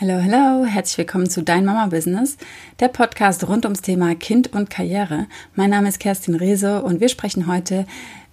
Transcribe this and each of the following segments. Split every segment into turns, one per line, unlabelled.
Hallo, hallo, herzlich willkommen zu Dein Mama Business, der Podcast rund ums Thema Kind und Karriere. Mein Name ist Kerstin Rehse und wir sprechen heute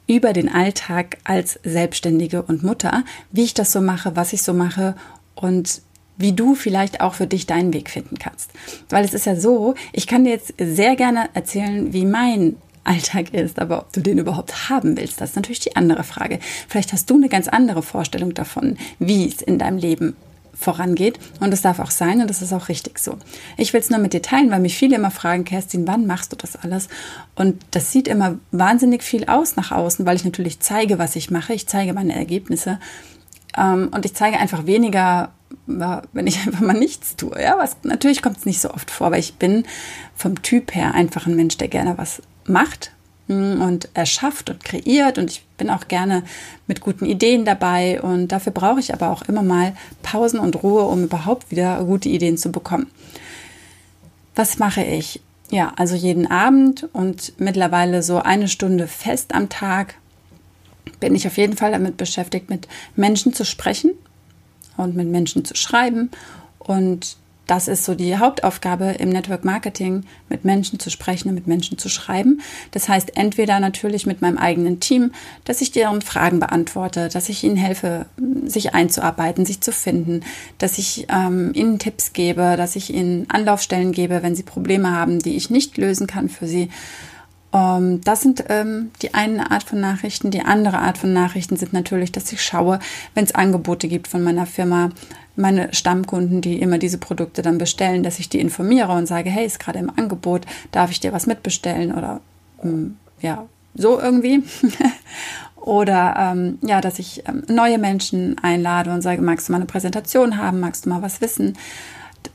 über den Alltag als Selbstständige und Mutter, wie ich das so mache, was ich so mache und wie du vielleicht auch für dich deinen Weg finden kannst. Weil es ist ja so, ich kann dir jetzt sehr gerne erzählen, wie mein Alltag ist, aber ob du den überhaupt haben willst, das ist natürlich die andere Frage. Vielleicht hast du eine ganz andere Vorstellung davon, wie es in deinem Leben vorangeht. Und das darf auch sein und das ist auch richtig so. Ich will es nur mit dir teilen, weil mich viele immer fragen, Kerstin, wann machst du das alles? Und das sieht immer wahnsinnig viel aus nach außen, weil ich natürlich zeige, was ich mache. Ich zeige meine Ergebnisse. Ähm, und ich zeige einfach weniger, wenn ich einfach mal nichts tue. Ja, was, natürlich kommt es nicht so oft vor, weil ich bin vom Typ her einfach ein Mensch, der gerne was macht und erschafft und kreiert und ich bin auch gerne mit guten Ideen dabei und dafür brauche ich aber auch immer mal Pausen und Ruhe, um überhaupt wieder gute Ideen zu bekommen. Was mache ich? Ja, also jeden Abend und mittlerweile so eine Stunde fest am Tag bin ich auf jeden Fall damit beschäftigt, mit Menschen zu sprechen und mit Menschen zu schreiben und das ist so die Hauptaufgabe im Network Marketing, mit Menschen zu sprechen und mit Menschen zu schreiben. Das heißt, entweder natürlich mit meinem eigenen Team, dass ich deren Fragen beantworte, dass ich ihnen helfe, sich einzuarbeiten, sich zu finden, dass ich ähm, ihnen Tipps gebe, dass ich ihnen Anlaufstellen gebe, wenn sie Probleme haben, die ich nicht lösen kann für sie. Um, ähm, das sind ähm, die eine Art von Nachrichten. Die andere Art von Nachrichten sind natürlich, dass ich schaue, wenn es Angebote gibt von meiner Firma, meine Stammkunden, die immer diese Produkte dann bestellen, dass ich die informiere und sage, hey, ist gerade im Angebot, darf ich dir was mitbestellen oder ähm, ja, so irgendwie. oder ähm, ja, dass ich ähm, neue Menschen einlade und sage, magst du mal eine Präsentation haben, magst du mal was wissen?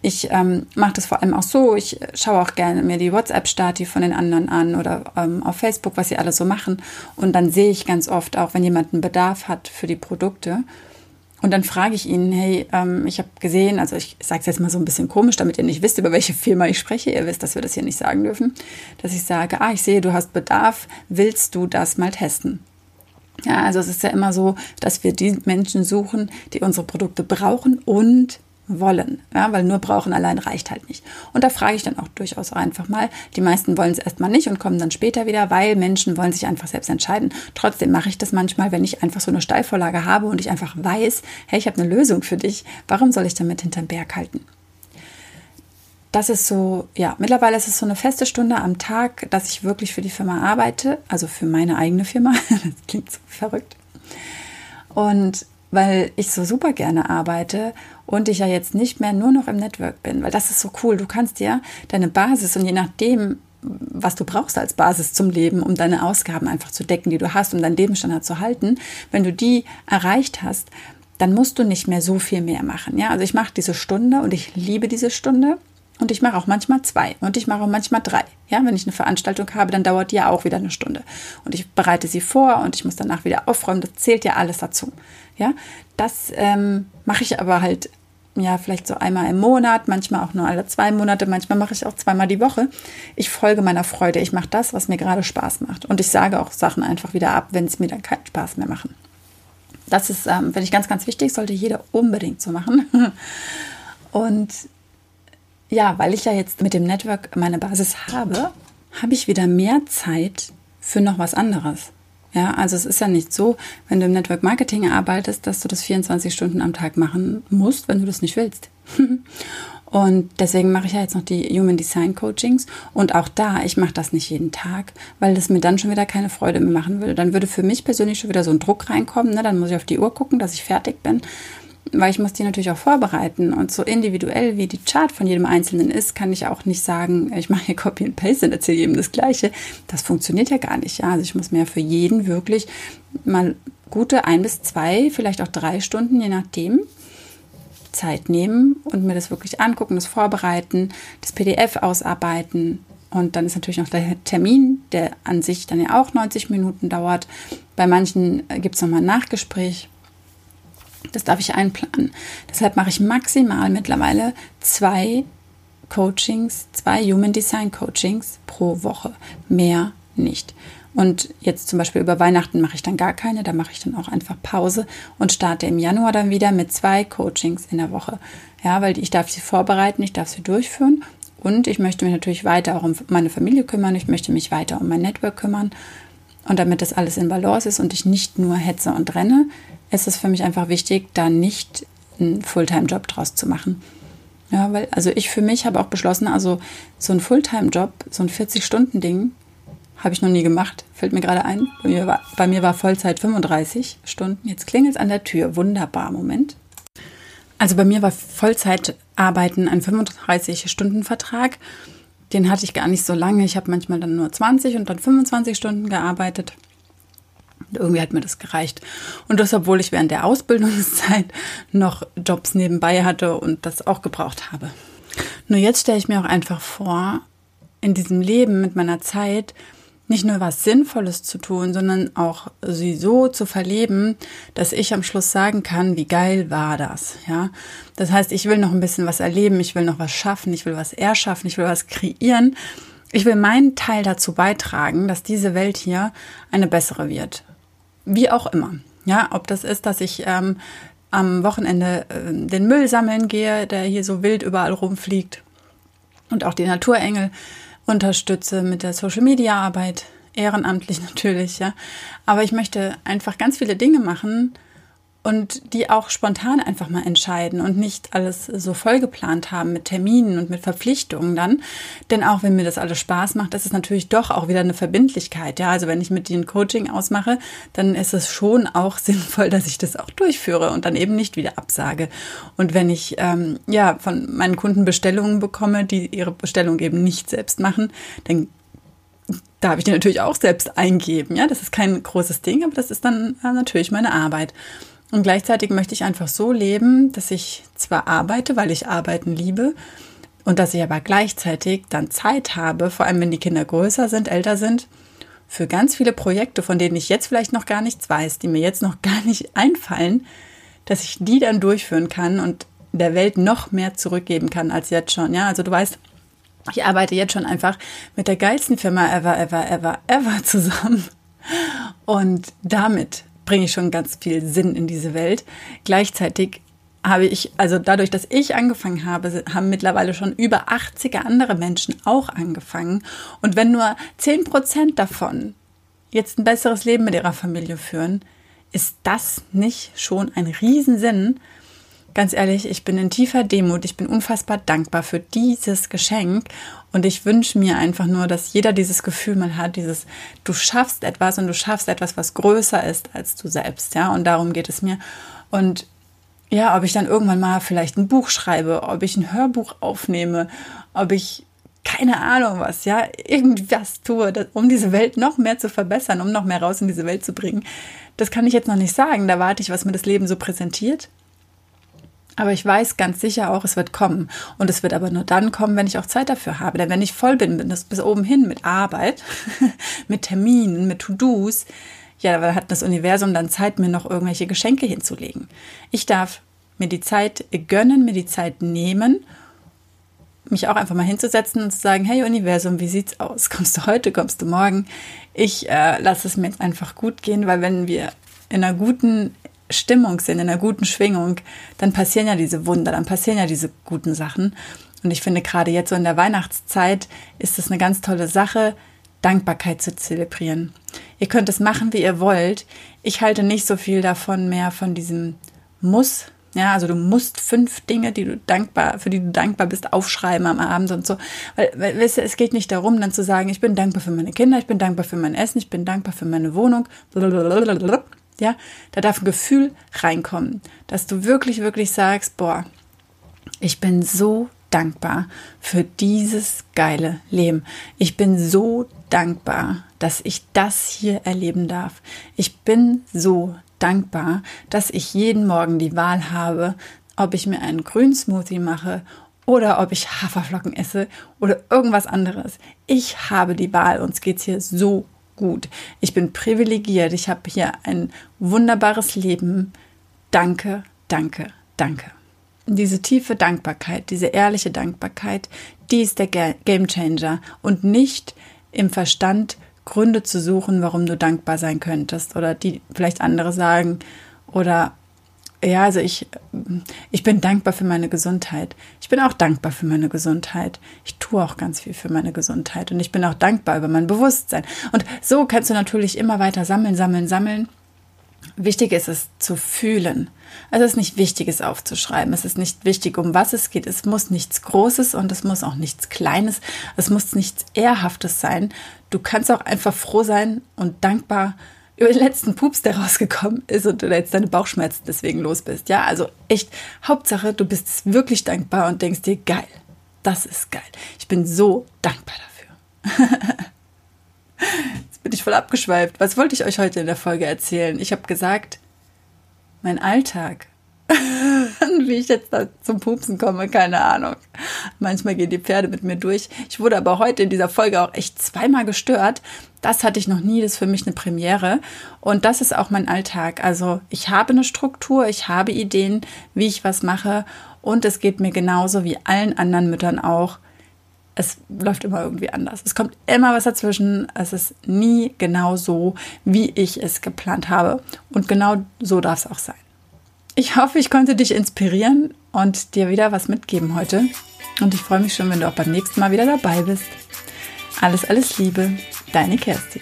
Ich ähm, mache das vor allem auch so. Ich schaue auch gerne mir die WhatsApp-Stati von den anderen an oder ähm, auf Facebook, was sie alle so machen. Und dann sehe ich ganz oft auch, wenn jemand einen Bedarf hat für die Produkte, und dann frage ich ihn, hey, ähm, ich habe gesehen, also ich sage es jetzt mal so ein bisschen komisch, damit ihr nicht wisst, über welche Firma ich spreche. Ihr wisst, dass wir das hier nicht sagen dürfen. Dass ich sage, ah, ich sehe, du hast Bedarf, willst du das mal testen? Ja, also es ist ja immer so, dass wir die Menschen suchen, die unsere Produkte brauchen und wollen, ja, weil nur brauchen allein reicht halt nicht. Und da frage ich dann auch durchaus einfach mal. Die meisten wollen es erstmal nicht und kommen dann später wieder, weil Menschen wollen sich einfach selbst entscheiden. Trotzdem mache ich das manchmal, wenn ich einfach so eine Steilvorlage habe und ich einfach weiß, hey, ich habe eine Lösung für dich. Warum soll ich damit hinterm Berg halten? Das ist so, ja, mittlerweile ist es so eine feste Stunde am Tag, dass ich wirklich für die Firma arbeite, also für meine eigene Firma. das klingt so verrückt. Und weil ich so super gerne arbeite und ich ja jetzt nicht mehr nur noch im Network bin, weil das ist so cool. Du kannst dir deine Basis und je nachdem, was du brauchst als Basis zum Leben, um deine Ausgaben einfach zu decken, die du hast, um deinen Lebensstandard zu halten, wenn du die erreicht hast, dann musst du nicht mehr so viel mehr machen. Ja, also ich mache diese Stunde und ich liebe diese Stunde. Und ich mache auch manchmal zwei und ich mache auch manchmal drei. Ja, wenn ich eine Veranstaltung habe, dann dauert die ja auch wieder eine Stunde. Und ich bereite sie vor und ich muss danach wieder aufräumen. Das zählt ja alles dazu. Ja, das ähm, mache ich aber halt ja vielleicht so einmal im Monat, manchmal auch nur alle zwei Monate, manchmal mache ich auch zweimal die Woche. Ich folge meiner Freude. Ich mache das, was mir gerade Spaß macht. Und ich sage auch Sachen einfach wieder ab, wenn es mir dann keinen Spaß mehr machen. Das ist, ähm, finde ich, ganz, ganz wichtig, sollte jeder unbedingt so machen. Und ja, weil ich ja jetzt mit dem Network meine Basis habe, habe ich wieder mehr Zeit für noch was anderes. Ja, also es ist ja nicht so, wenn du im Network Marketing arbeitest, dass du das 24 Stunden am Tag machen musst, wenn du das nicht willst. Und deswegen mache ich ja jetzt noch die Human Design Coachings. Und auch da, ich mache das nicht jeden Tag, weil das mir dann schon wieder keine Freude mehr machen würde. Dann würde für mich persönlich schon wieder so ein Druck reinkommen. Ne? Dann muss ich auf die Uhr gucken, dass ich fertig bin weil ich muss die natürlich auch vorbereiten und so individuell wie die Chart von jedem Einzelnen ist, kann ich auch nicht sagen, ich mache hier Copy and Paste und erzähle jedem das Gleiche. Das funktioniert ja gar nicht. Ja? Also ich muss mir für jeden wirklich mal gute ein bis zwei, vielleicht auch drei Stunden, je nachdem, Zeit nehmen und mir das wirklich angucken, das vorbereiten, das PDF ausarbeiten. Und dann ist natürlich noch der Termin, der an sich dann ja auch 90 Minuten dauert. Bei manchen gibt es nochmal ein Nachgespräch das darf ich einplanen. Deshalb mache ich maximal mittlerweile zwei Coachings, zwei Human Design Coachings pro Woche. Mehr nicht. Und jetzt zum Beispiel über Weihnachten mache ich dann gar keine, da mache ich dann auch einfach Pause und starte im Januar dann wieder mit zwei Coachings in der Woche. Ja, weil ich darf sie vorbereiten, ich darf sie durchführen und ich möchte mich natürlich weiter auch um meine Familie kümmern, ich möchte mich weiter um mein Network kümmern. Und damit das alles in Balance ist und ich nicht nur hetze und renne, ist es für mich einfach wichtig, da nicht einen Fulltime-Job draus zu machen. Ja, weil, also ich für mich habe auch beschlossen, also so ein Fulltime-Job, so ein 40-Stunden-Ding, habe ich noch nie gemacht. Fällt mir gerade ein. Bei mir, war, bei mir war Vollzeit 35 Stunden. Jetzt klingelt es an der Tür. Wunderbar, Moment. Also bei mir war Vollzeitarbeiten ein 35-Stunden-Vertrag. Den hatte ich gar nicht so lange. Ich habe manchmal dann nur 20 und dann 25 Stunden gearbeitet. Irgendwie hat mir das gereicht. Und das, obwohl ich während der Ausbildungszeit noch Jobs nebenbei hatte und das auch gebraucht habe. Nur jetzt stelle ich mir auch einfach vor, in diesem Leben mit meiner Zeit nicht nur was Sinnvolles zu tun, sondern auch sie so zu verleben, dass ich am Schluss sagen kann, wie geil war das, ja. Das heißt, ich will noch ein bisschen was erleben, ich will noch was schaffen, ich will was erschaffen, ich will was kreieren. Ich will meinen Teil dazu beitragen, dass diese Welt hier eine bessere wird. Wie auch immer. Ja, ob das ist, dass ich ähm, am Wochenende äh, den Müll sammeln gehe, der hier so wild überall rumfliegt und auch die Naturengel unterstütze mit der Social Media Arbeit, ehrenamtlich natürlich, ja. Aber ich möchte einfach ganz viele Dinge machen und die auch spontan einfach mal entscheiden und nicht alles so voll geplant haben mit Terminen und mit Verpflichtungen dann. Denn auch wenn mir das alles Spaß macht, ist es natürlich doch auch wieder eine Verbindlichkeit. Ja, also wenn ich mit dir Coaching ausmache, dann ist es schon auch sinnvoll, dass ich das auch durchführe und dann eben nicht wieder absage. Und wenn ich ähm, ja von meinen Kunden Bestellungen bekomme, die ihre Bestellung eben nicht selbst machen, dann darf ich die natürlich auch selbst eingeben. Ja, das ist kein großes Ding, aber das ist dann äh, natürlich meine Arbeit. Und gleichzeitig möchte ich einfach so leben, dass ich zwar arbeite, weil ich arbeiten liebe, und dass ich aber gleichzeitig dann Zeit habe, vor allem wenn die Kinder größer sind, älter sind, für ganz viele Projekte, von denen ich jetzt vielleicht noch gar nichts weiß, die mir jetzt noch gar nicht einfallen, dass ich die dann durchführen kann und der Welt noch mehr zurückgeben kann als jetzt schon. Ja, also du weißt, ich arbeite jetzt schon einfach mit der geilsten Firma ever, ever, ever, ever zusammen. Und damit bringe ich schon ganz viel Sinn in diese Welt. Gleichzeitig habe ich, also dadurch, dass ich angefangen habe, haben mittlerweile schon über 80er andere Menschen auch angefangen. Und wenn nur 10 Prozent davon jetzt ein besseres Leben mit ihrer Familie führen, ist das nicht schon ein Riesensinn? Ganz ehrlich, ich bin in tiefer Demut, ich bin unfassbar dankbar für dieses Geschenk und ich wünsche mir einfach nur, dass jeder dieses Gefühl mal hat, dieses, du schaffst etwas und du schaffst etwas, was größer ist als du selbst, ja. Und darum geht es mir. Und ja, ob ich dann irgendwann mal vielleicht ein Buch schreibe, ob ich ein Hörbuch aufnehme, ob ich keine Ahnung was, ja, irgendwas tue, um diese Welt noch mehr zu verbessern, um noch mehr raus in diese Welt zu bringen. Das kann ich jetzt noch nicht sagen. Da warte ich, was mir das Leben so präsentiert. Aber ich weiß ganz sicher auch, es wird kommen. Und es wird aber nur dann kommen, wenn ich auch Zeit dafür habe. Denn wenn ich voll bin, bin das bis oben hin mit Arbeit, mit Terminen, mit To-Dos, ja, da hat das Universum dann Zeit, mir noch irgendwelche Geschenke hinzulegen. Ich darf mir die Zeit gönnen, mir die Zeit nehmen, mich auch einfach mal hinzusetzen und zu sagen, hey Universum, wie sieht's aus? Kommst du heute, kommst du morgen? Ich äh, lasse es mir jetzt einfach gut gehen, weil wenn wir in einer guten Stimmung sind, in einer guten Schwingung, dann passieren ja diese Wunder, dann passieren ja diese guten Sachen. Und ich finde, gerade jetzt so in der Weihnachtszeit ist es eine ganz tolle Sache, Dankbarkeit zu zelebrieren. Ihr könnt es machen, wie ihr wollt. Ich halte nicht so viel davon mehr von diesem Muss. Ja, also du musst fünf Dinge, die du dankbar, für die du dankbar bist, aufschreiben am Abend und so. Weil, weil weißt du, es geht nicht darum, dann zu sagen, ich bin dankbar für meine Kinder, ich bin dankbar für mein Essen, ich bin dankbar für meine Wohnung. Blablabla. Ja, da darf ein Gefühl reinkommen, dass du wirklich, wirklich sagst, boah, ich bin so dankbar für dieses geile Leben. Ich bin so dankbar, dass ich das hier erleben darf. Ich bin so dankbar, dass ich jeden Morgen die Wahl habe, ob ich mir einen grünen Smoothie mache oder ob ich Haferflocken esse oder irgendwas anderes. Ich habe die Wahl. Uns geht's hier so gut. Ich bin privilegiert. Ich habe hier ein wunderbares Leben. Danke, danke, danke. Diese tiefe Dankbarkeit, diese ehrliche Dankbarkeit, die ist der Game Changer und nicht im Verstand Gründe zu suchen, warum du dankbar sein könntest oder die vielleicht andere sagen oder ja, also ich, ich bin dankbar für meine Gesundheit. Ich bin auch dankbar für meine Gesundheit. Ich tue auch ganz viel für meine Gesundheit und ich bin auch dankbar über mein Bewusstsein. Und so kannst du natürlich immer weiter sammeln, sammeln, sammeln. Wichtig ist es zu fühlen. Also es ist nicht wichtig, es aufzuschreiben. Es ist nicht wichtig, um was es geht. Es muss nichts Großes und es muss auch nichts Kleines. Es muss nichts Ehrhaftes sein. Du kannst auch einfach froh sein und dankbar sein über den letzten Pups, der rausgekommen ist und du jetzt deine Bauchschmerzen deswegen los bist. Ja, also echt, Hauptsache, du bist wirklich dankbar und denkst dir, geil, das ist geil. Ich bin so dankbar dafür. jetzt bin ich voll abgeschweift. Was wollte ich euch heute in der Folge erzählen? Ich habe gesagt, mein Alltag Wie ich jetzt da zum Pupsen komme, keine Ahnung. Manchmal gehen die Pferde mit mir durch. Ich wurde aber heute in dieser Folge auch echt zweimal gestört. Das hatte ich noch nie, das ist für mich eine Premiere. Und das ist auch mein Alltag. Also ich habe eine Struktur, ich habe Ideen, wie ich was mache. Und es geht mir genauso wie allen anderen Müttern auch. Es läuft immer irgendwie anders. Es kommt immer was dazwischen. Es ist nie genau so, wie ich es geplant habe. Und genau so darf es auch sein. Ich hoffe, ich konnte dich inspirieren und dir wieder was mitgeben heute. Und ich freue mich schon, wenn du auch beim nächsten Mal wieder dabei bist. Alles, alles Liebe, deine Kerstin.